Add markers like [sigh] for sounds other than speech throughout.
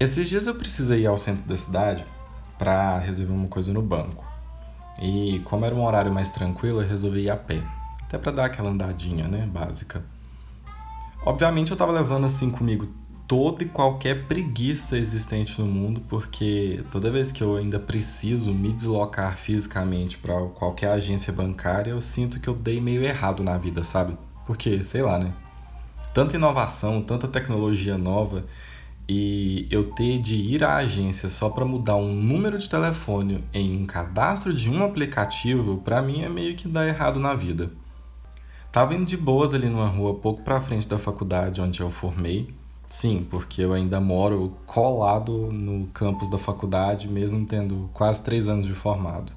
Esses dias eu precisei ir ao centro da cidade para resolver uma coisa no banco. E como era um horário mais tranquilo, eu resolvi ir a pé. Até para dar aquela andadinha, né, básica. Obviamente eu tava levando assim comigo toda e qualquer preguiça existente no mundo, porque toda vez que eu ainda preciso me deslocar fisicamente para qualquer agência bancária, eu sinto que eu dei meio errado na vida, sabe? Porque, sei lá, né? Tanta inovação, tanta tecnologia nova e eu ter de ir à agência só para mudar um número de telefone em um cadastro de um aplicativo, para mim é meio que dar errado na vida. Tava indo de boas ali numa rua pouco para frente da faculdade onde eu formei Sim, porque eu ainda moro colado no campus da faculdade, mesmo tendo quase três anos de formado.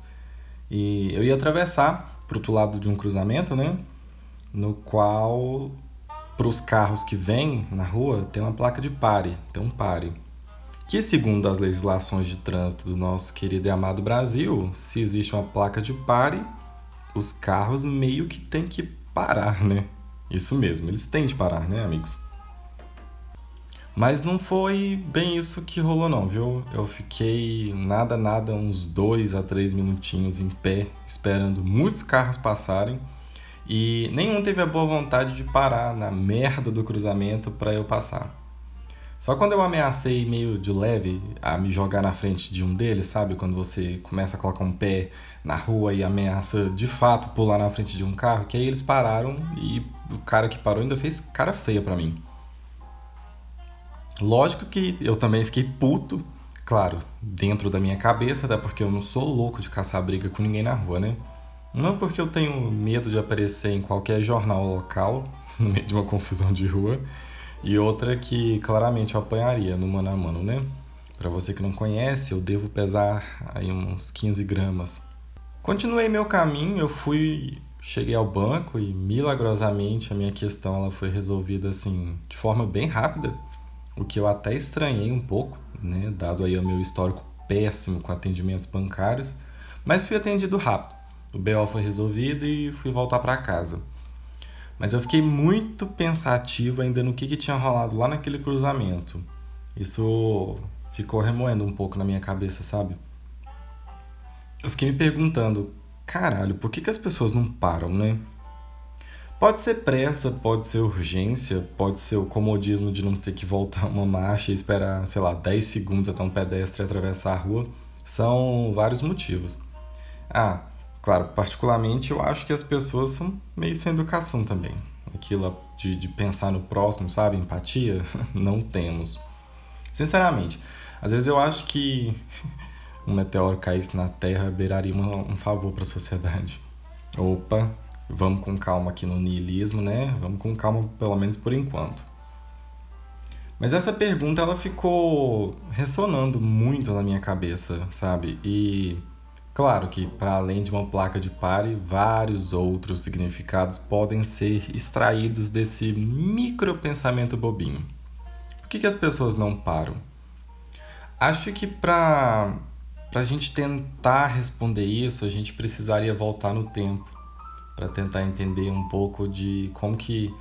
E eu ia atravessar para outro lado de um cruzamento, né? No qual, para os carros que vêm na rua, tem uma placa de pare, tem um pare. Que, segundo as legislações de trânsito do nosso querido e amado Brasil, se existe uma placa de pare, os carros meio que têm que parar, né? Isso mesmo, eles têm de parar, né, amigos? Mas não foi bem isso que rolou não, viu? Eu fiquei nada, nada, uns dois a três minutinhos em pé, esperando muitos carros passarem. E nenhum teve a boa vontade de parar na merda do cruzamento para eu passar. Só quando eu ameacei meio de leve a me jogar na frente de um deles, sabe? Quando você começa a colocar um pé na rua e ameaça de fato pular na frente de um carro, que aí eles pararam e o cara que parou ainda fez cara feia para mim. Lógico que eu também fiquei puto, claro, dentro da minha cabeça, até porque eu não sou louco de caçar briga com ninguém na rua, né? Não porque eu tenho medo de aparecer em qualquer jornal local, [laughs] no meio de uma confusão de rua, e outra que claramente eu apanharia no mano a mano, né? Para você que não conhece, eu devo pesar aí uns 15 gramas. Continuei meu caminho, eu fui, cheguei ao banco e milagrosamente a minha questão ela foi resolvida assim de forma bem rápida o que eu até estranhei um pouco, né, dado aí o meu histórico péssimo com atendimentos bancários, mas fui atendido rápido. O BO foi resolvido e fui voltar para casa. Mas eu fiquei muito pensativo ainda no que, que tinha rolado lá naquele cruzamento. Isso ficou remoendo um pouco na minha cabeça, sabe? Eu fiquei me perguntando, caralho, por que, que as pessoas não param, né? Pode ser pressa, pode ser urgência, pode ser o comodismo de não ter que voltar uma marcha e esperar, sei lá, 10 segundos até um pedestre atravessar a rua. São vários motivos. Ah, claro, particularmente eu acho que as pessoas são meio sem educação também. Aquilo de, de pensar no próximo, sabe? Empatia, [laughs] não temos. Sinceramente, às vezes eu acho que [laughs] um meteoro caísse na Terra beiraria uma, um favor para a sociedade. Opa, vamos com calma aqui no niilismo, né? Vamos com calma, pelo menos por enquanto. Mas essa pergunta ela ficou ressonando muito na minha cabeça, sabe? E claro que para além de uma placa de pare, vários outros significados podem ser extraídos desse micro pensamento bobinho. Por que, que as pessoas não param? Acho que para a gente tentar responder isso, a gente precisaria voltar no tempo para tentar entender um pouco de como que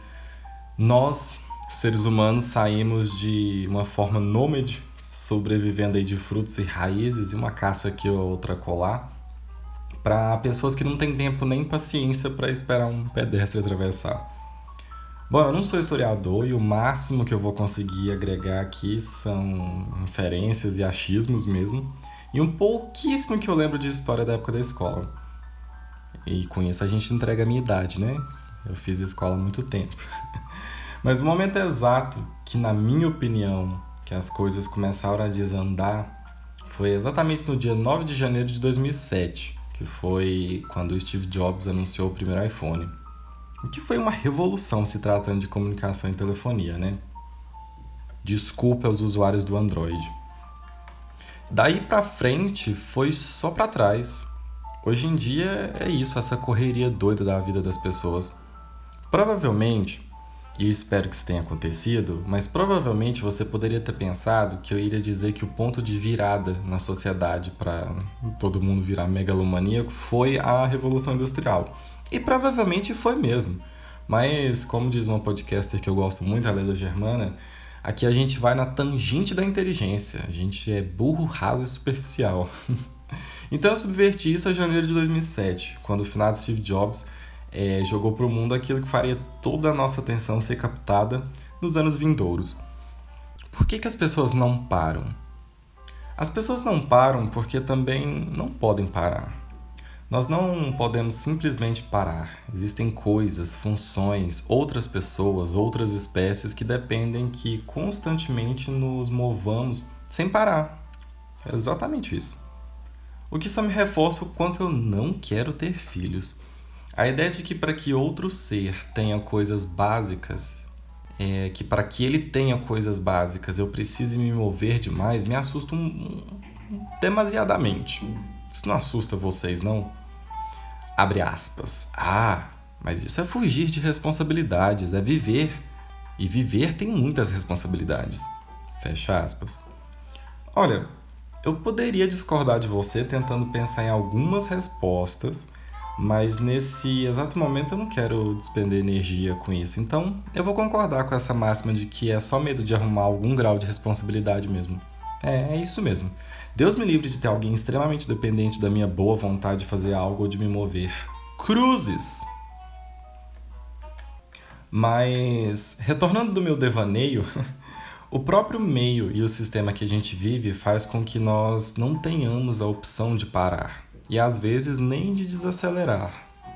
nós, seres humanos, saímos de uma forma nômade, sobrevivendo aí de frutos e raízes e uma caça aqui ou outra colar, para pessoas que não têm tempo nem paciência para esperar um pedestre atravessar. Bom, eu não sou historiador e o máximo que eu vou conseguir agregar aqui são inferências e achismos mesmo, e um pouquíssimo que eu lembro de história da época da escola. E com isso a gente entrega a minha idade, né? Eu fiz escola há muito tempo. [laughs] Mas o momento exato que, na minha opinião, que as coisas começaram a desandar foi exatamente no dia 9 de janeiro de 2007, que foi quando Steve Jobs anunciou o primeiro iPhone. O que foi uma revolução se tratando de comunicação e telefonia, né? Desculpa aos usuários do Android. Daí para frente foi só para trás. Hoje em dia é isso, essa correria doida da vida das pessoas. Provavelmente, e espero que isso tenha acontecido, mas provavelmente você poderia ter pensado que eu iria dizer que o ponto de virada na sociedade para todo mundo virar megalomaníaco foi a Revolução Industrial. E provavelmente foi mesmo. Mas, como diz uma podcaster que eu gosto muito, a Leda Germana, Aqui a gente vai na tangente da inteligência, a gente é burro, raso e superficial. [laughs] então eu subverti isso em janeiro de 2007, quando o finado Steve Jobs é, jogou para o mundo aquilo que faria toda a nossa atenção ser captada nos anos vindouros. Por que, que as pessoas não param? As pessoas não param porque também não podem parar. Nós não podemos simplesmente parar. Existem coisas, funções, outras pessoas, outras espécies que dependem que constantemente nos movamos sem parar. É exatamente isso. O que só me reforça o quanto eu não quero ter filhos. A ideia de que para que outro ser tenha coisas básicas, é, que para que ele tenha coisas básicas eu precise me mover demais, me assusta um, um, demasiadamente. Isso não assusta vocês, não? Abre aspas. Ah, mas isso é fugir de responsabilidades, é viver. E viver tem muitas responsabilidades. Fecha aspas. Olha, eu poderia discordar de você tentando pensar em algumas respostas, mas nesse exato momento eu não quero despender energia com isso. Então eu vou concordar com essa máxima de que é só medo de arrumar algum grau de responsabilidade mesmo. É, é isso mesmo. Deus me livre de ter alguém extremamente dependente da minha boa vontade de fazer algo ou de me mover. Cruzes! Mas, retornando do meu devaneio, [laughs] o próprio meio e o sistema que a gente vive faz com que nós não tenhamos a opção de parar e às vezes nem de desacelerar.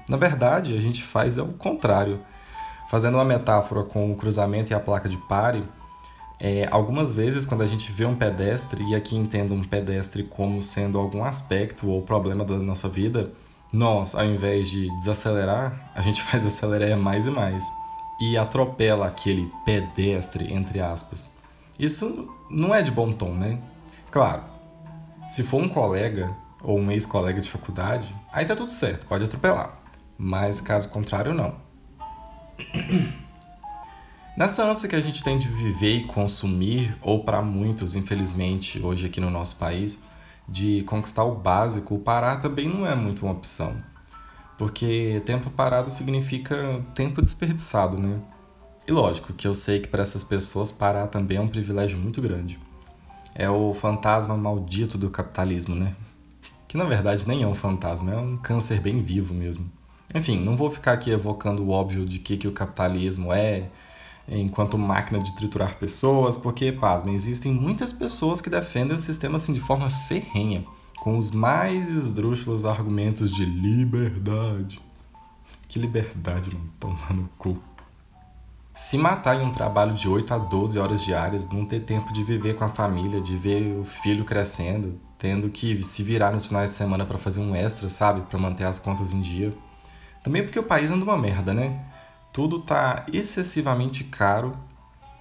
Na verdade, a gente faz é o contrário. Fazendo uma metáfora com o cruzamento e a placa de pare, é, algumas vezes, quando a gente vê um pedestre, e aqui entendo um pedestre como sendo algum aspecto ou problema da nossa vida, nós, ao invés de desacelerar, a gente [laughs] faz acelerar mais e mais e atropela aquele pedestre, entre aspas. Isso não é de bom tom, né? Claro, se for um colega ou um ex-colega de faculdade, aí tá tudo certo, pode atropelar. Mas caso contrário, não. [clears throat] Nessa ânsia que a gente tem de viver e consumir, ou para muitos, infelizmente, hoje aqui no nosso país, de conquistar o básico, o parar também não é muito uma opção. Porque tempo parado significa tempo desperdiçado, né? E lógico que eu sei que para essas pessoas parar também é um privilégio muito grande. É o fantasma maldito do capitalismo, né? Que na verdade nem é um fantasma, é um câncer bem vivo mesmo. Enfim, não vou ficar aqui evocando o óbvio de que, que o capitalismo é, enquanto máquina de triturar pessoas, porque, pasmem, existem muitas pessoas que defendem o sistema assim de forma ferrenha, com os mais esdrúxulos argumentos de liberdade. Que liberdade, não toma no cu. Se matar em um trabalho de 8 a 12 horas diárias, não ter tempo de viver com a família, de ver o filho crescendo, tendo que se virar nos finais de semana para fazer um extra, sabe, para manter as contas em dia. Também porque o país anda uma merda, né? tudo tá excessivamente caro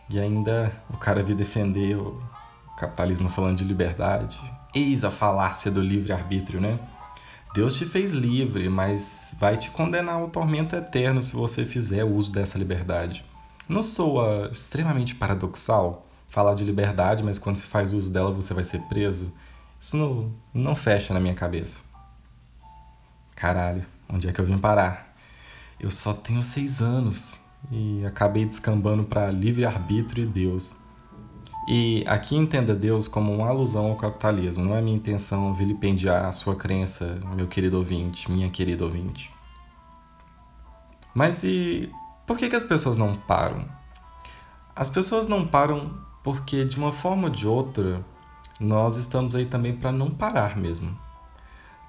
e ainda o cara vir defender o capitalismo falando de liberdade. Eis a falácia do livre-arbítrio, né? Deus te fez livre, mas vai te condenar ao tormento eterno se você fizer uso dessa liberdade. Não soa extremamente paradoxal falar de liberdade, mas quando se faz uso dela você vai ser preso? Isso não, não fecha na minha cabeça. Caralho, onde é que eu vim parar? eu só tenho seis anos e acabei descambando para livre-arbítrio e Deus. E aqui entenda Deus como uma alusão ao capitalismo, não é minha intenção vilipendiar a sua crença, meu querido ouvinte, minha querida ouvinte. Mas e por que, que as pessoas não param? As pessoas não param porque, de uma forma ou de outra, nós estamos aí também para não parar mesmo.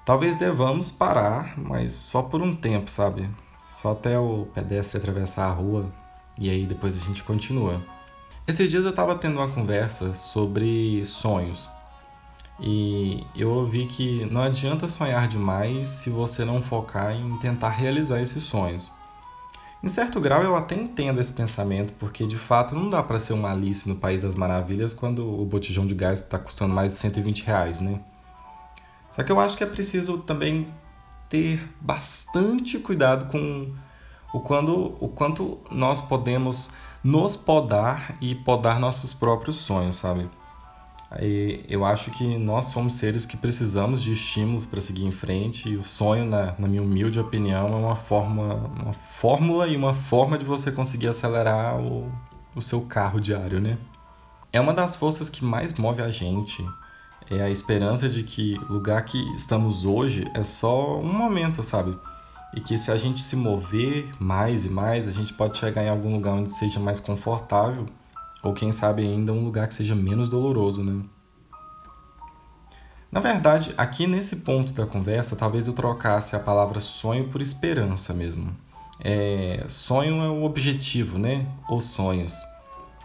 Talvez devamos parar, mas só por um tempo, sabe? só até o pedestre atravessar a rua e aí depois a gente continua. Esses dias eu estava tendo uma conversa sobre sonhos e eu ouvi que não adianta sonhar demais se você não focar em tentar realizar esses sonhos. Em certo grau eu até entendo esse pensamento, porque de fato não dá para ser uma Alice no País das Maravilhas quando o botijão de gás está custando mais de 120 reais, né? Só que eu acho que é preciso também ter bastante cuidado com o, quando, o quanto nós podemos nos podar e podar nossos próprios sonhos, sabe? Aí, eu acho que nós somos seres que precisamos de estímulos para seguir em frente e o sonho, na, na minha humilde opinião, é uma, forma, uma fórmula e uma forma de você conseguir acelerar o, o seu carro diário, né? é uma das forças que mais move a gente. É a esperança de que o lugar que estamos hoje é só um momento, sabe? E que se a gente se mover mais e mais, a gente pode chegar em algum lugar onde seja mais confortável, ou quem sabe ainda um lugar que seja menos doloroso, né? Na verdade, aqui nesse ponto da conversa, talvez eu trocasse a palavra sonho por esperança mesmo. É, sonho é o objetivo, né? Ou sonhos.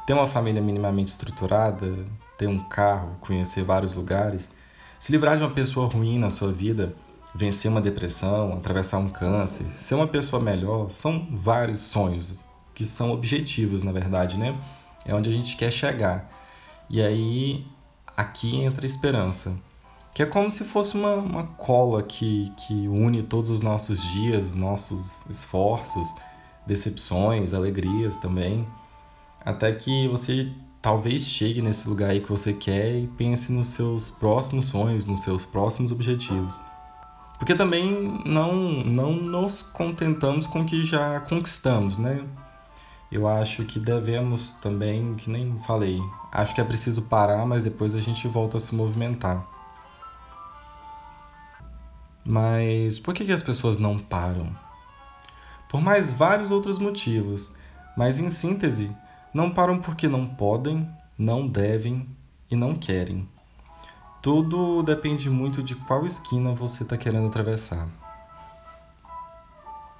Ter uma família minimamente estruturada, ter um carro, conhecer vários lugares, se livrar de uma pessoa ruim na sua vida, vencer uma depressão, atravessar um câncer, ser uma pessoa melhor, são vários sonhos que são objetivos, na verdade, né? É onde a gente quer chegar. E aí aqui entra a esperança que é como se fosse uma, uma cola que, que une todos os nossos dias, nossos esforços, decepções, alegrias também, até que você talvez chegue nesse lugar aí que você quer e pense nos seus próximos sonhos, nos seus próximos objetivos. Porque também não, não nos contentamos com o que já conquistamos, né? Eu acho que devemos também, que nem falei, acho que é preciso parar, mas depois a gente volta a se movimentar. Mas por que, que as pessoas não param? Por mais vários outros motivos, mas em síntese, não param porque não podem, não devem e não querem. Tudo depende muito de qual esquina você está querendo atravessar.